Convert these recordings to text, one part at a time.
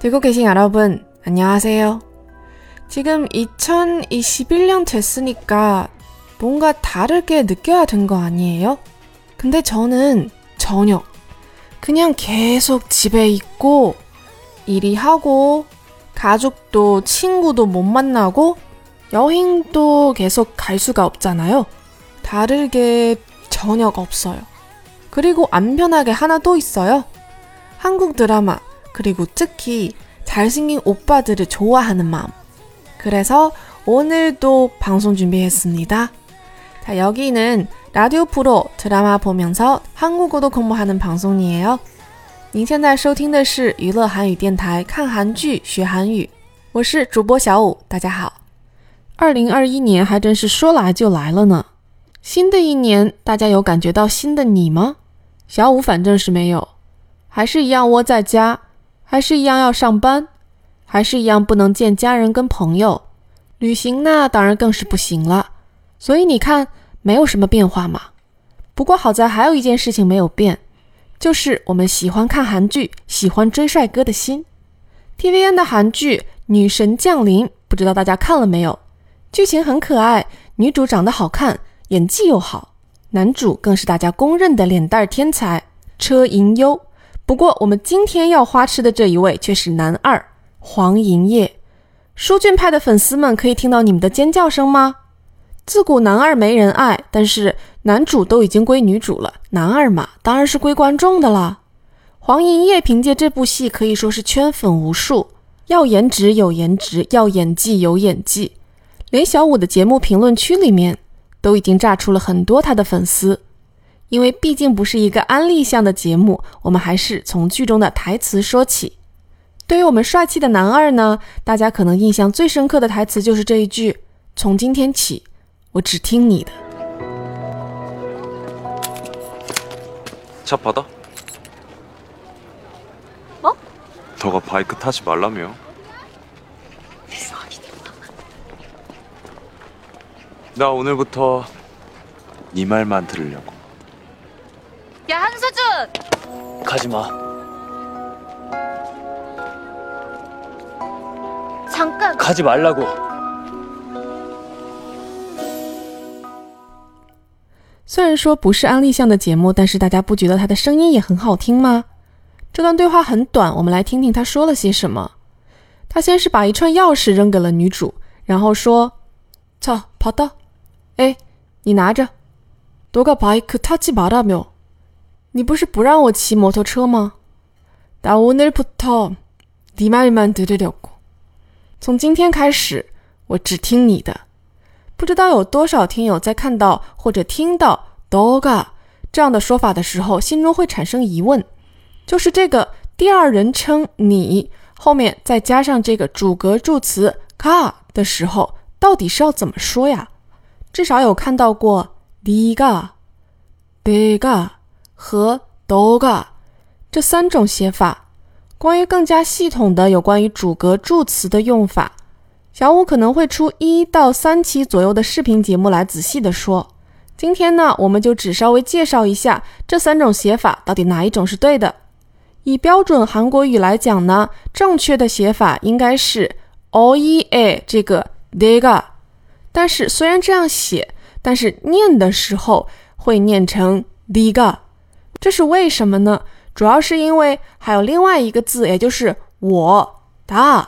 듣고 계신 여러분, 안녕하세요. 지금 2021년 됐으니까 뭔가 다르게 느껴야 된 거 아니에요? 근데 저는 전혀 그냥 계속 집에 있고 일이 하고 가족도 친구도 못 만나고 여행도 계속 갈 수가 없잖아요. 다르게 전혀가 없어요. 그리고 안 편하게 하나 또 있어요. 한국 드라마, 그리고 특히 잘생긴 오빠들을 좋아하는 마음. 그래서 오늘도 방송 준비했습니다. 자, 여기는 라디오 프로 드라마 보면서 한국어도 공부하는 방송이에요. 您现在收听的是娱乐韩语电台，看韩剧学韩语。我是主播小五，大家好。二零二一年还真是说来就来了呢。新的一年，大家有感觉到新的你吗？小五反正是没有。还是一样 还是一样要上班，还是一样不能见家人跟朋友，旅行那当然更是不行了。所以你看，没有什么变化嘛。不过好在还有一件事情没有变，就是我们喜欢看韩剧、喜欢追帅哥的心。TVN 的韩剧《女神降临》，不知道大家看了没有？剧情很可爱，女主长得好看，演技又好，男主更是大家公认的脸蛋天才车银优。不过，我们今天要花痴的这一位却是男二黄银烨。书俊派的粉丝们可以听到你们的尖叫声吗？自古男二没人爱，但是男主都已经归女主了，男二嘛，当然是归观众的啦。黄银烨凭借这部戏可以说是圈粉无数，要颜值有颜值，要演技有演技，连小五的节目评论区里面都已经炸出了很多他的粉丝。因为毕竟不是一个安利向的节目，我们还是从剧中的台词说起。对于我们帅气的男二呢，大家可能印象最深刻的台词就是这一句：“从今天起，我只听你的。”차받아 뭐? 너가바이크타지말라며나오늘부터네말만들으려고 한수준! 가지 마. 잠깐. 가지 말라고. 虽然说不是安利向的节目，但是大家不觉得他的声音也很好听吗？这段对话很短，我们来听听他说了些什么。他先是把一串钥匙扔给了女主，然后说：“操，跑到，哎，你拿着。너가바이크타지말라며 你不是不让我骑摩托车吗？나오늘부터네말만들으려 고。 从今天开始，我只听你的。不知道有多少听友在看到或者听到“도가”这样的说法的时候，心中会产生疑问：就是这个第二人称“你”后面再加上这个主格助词“가”的时候，到底是要怎么说呀？至少有看到过“네가내가”。 和 doga 这三种写法，关于更加系统的有关于主格助词的用法，小五可能会出一到三期左右的视频节目来仔细的说。今天呢，我们就只稍微介绍一下这三种写法到底哪一种是对的。以标准韩国语来讲呢，正确的写法应该是 o e a 这个 dega，但是虽然这样写，但是念的时候会念成 diga。这是为什么呢？主要是因为还有另外一个字，也就是我的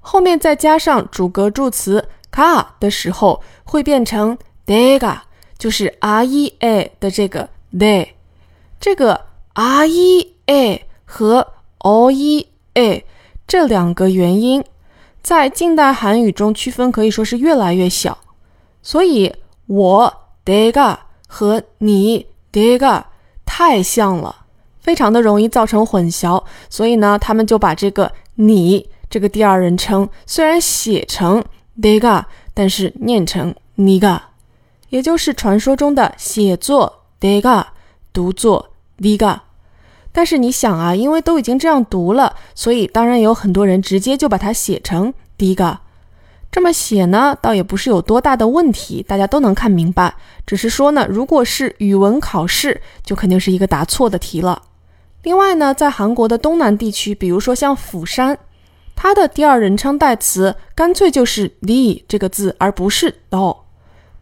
后面再加上主格助词卡的时候，会变成 dega，就是 r e a 的这个 de。这个 r e a 和 o e a 这两个元音，在近代韩语中区分可以说是越来越小，所以我 dega 和你 dega。太像了，非常的容易造成混淆，所以呢，他们就把这个你这个第二人称虽然写成 dega，但是念成 niga，也就是传说中的写作 dega，读作 diga。但是你想啊，因为都已经这样读了，所以当然有很多人直接就把它写成 diga。这么写呢，倒也不是有多大的问题，大家都能看明白。只是说呢，如果是语文考试，就肯定是一个答错的题了。另外呢，在韩国的东南地区，比如说像釜山，它的第二人称代词干脆就是“你”这个字，而不是 “do”。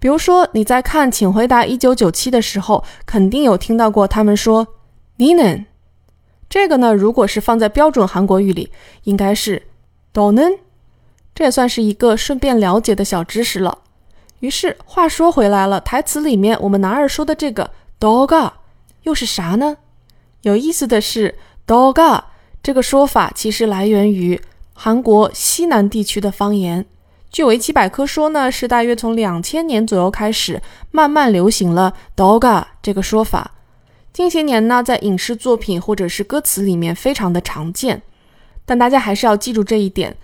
比如说你在看《请回答一九九七》的时候，肯定有听到过他们说“你能”。这个呢，如果是放在标准韩国语里，应该是 donen ”。这也算是一个顺便了解的小知识了。于是话说回来了，台词里面我们男二说的这个 “doga” 又是啥呢？有意思的是，“doga” 这个说法其实来源于韩国西南地区的方言。据维基百科说呢，是大约从两千年左右开始，慢慢流行了 “doga” 这个说法。近些年呢，在影视作品或者是歌词里面非常的常见。但大家还是要记住这一点。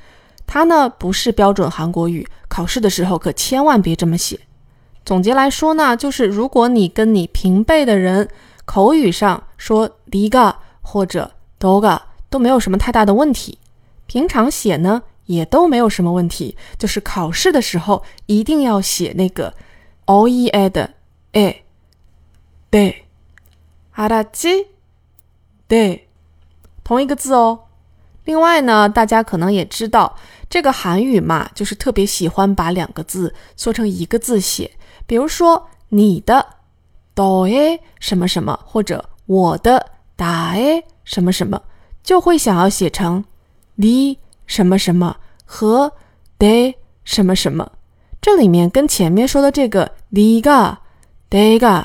它呢不是标准韩国语，考试的时候可千万别这么写。总结来说呢，就是如果你跟你平辈的人口语上说“리가”或者“도가”都没有什么太大的问题，平常写呢也都没有什么问题，就是考试的时候一定要写那个 “o e a” 的 “a”，对。阿达基，对，同一个字哦。另外呢，大家可能也知道，这个韩语嘛，就是特别喜欢把两个字缩成一个字写，比如说你的 do 什么什么，或者我的 da 什么什么，就会想要写成 li 什么什么和 de 什么什么。这里面跟前面说的这个 li ga de ga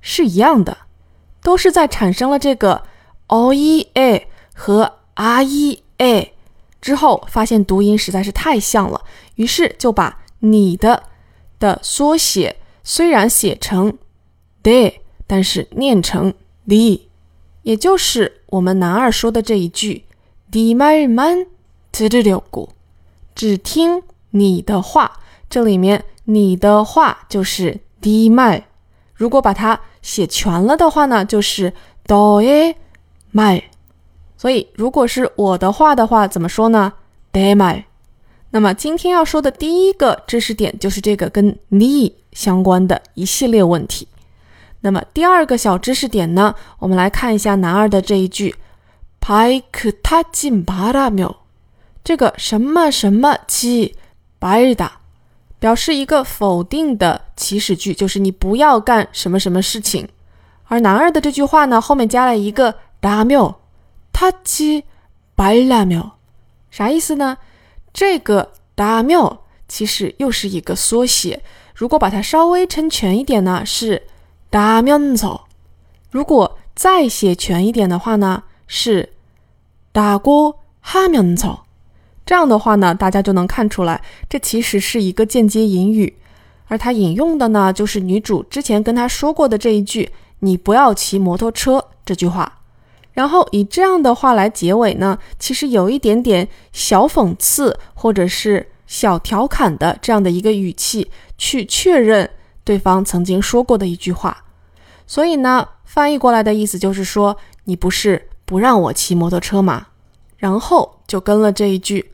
是一样的，都是在产生了这个 o e a 和 r e a。之后发现读音实在是太像了，于是就把你的的缩写虽然写成 de，但是念成 the，也就是我们男二说的这一句 di mai man t d i 只听你的话。这里面你的话就是 di mai，如果把它写全了的话呢，就是 do e mai。所以，如果是我的话的话，怎么说呢？Damai。那么今天要说的第一个知识点就是这个跟 ni 相关的一系列问题。那么第二个小知识点呢，我们来看一下男二的这一句，baik ta jin ba da m i 这个什么什么鸡 bai da，表示一个否定的祈使句，就是你不要干什么什么事情。而男二的这句话呢，后面加了一个 da m 他去白喇庙，啥意思呢？这个大庙其实又是一个缩写。如果把它稍微称全一点呢，是大庙子。如果再写全一点的话呢，是大锅哈庙子。这样的话呢，大家就能看出来，这其实是一个间接引语，而它引用的呢，就是女主之前跟他说过的这一句“你不要骑摩托车”这句话。然后以这样的话来结尾呢，其实有一点点小讽刺或者是小调侃的这样的一个语气，去确认对方曾经说过的一句话。所以呢，翻译过来的意思就是说，你不是不让我骑摩托车吗？然后就跟了这一句，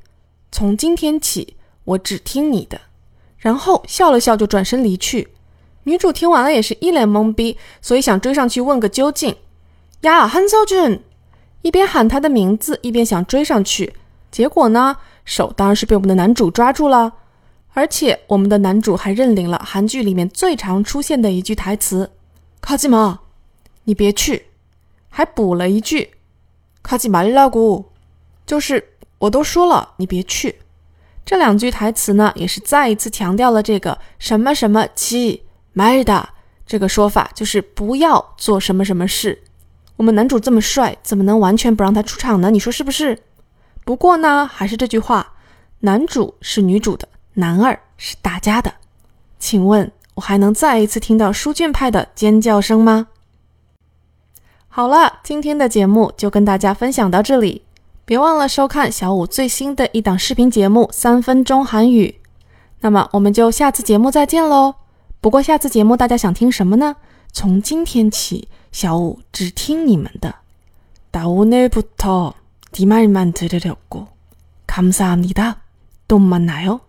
从今天起我只听你的。然后笑了笑就转身离去。女主听完了也是一脸懵逼，所以想追上去问个究竟。呀，韩少俊一边喊他的名字，一边想追上去，结果呢，手当然是被我们的男主抓住了。而且我们的男主还认领了韩剧里面最常出现的一句台词：“卡吉玛，你别去。”还补了一句：“卡吉玛里拉古，就是我都说了，你别去。”这两句台词呢，也是再一次强调了这个什么什么七买的这个说法，就是不要做什么什么事。我们男主这么帅，怎么能完全不让他出场呢？你说是不是？不过呢，还是这句话，男主是女主的，男二是大家的。请问，我还能再一次听到书卷派的尖叫声吗？好了，今天的节目就跟大家分享到这里，别忘了收看小五最新的一档视频节目《三分钟韩语》。那么，我们就下次节目再见喽。不过，下次节目大家想听什么呢？从今天起。小五只听你们的。다오늘부터네말만들으려고감사합니다또만나요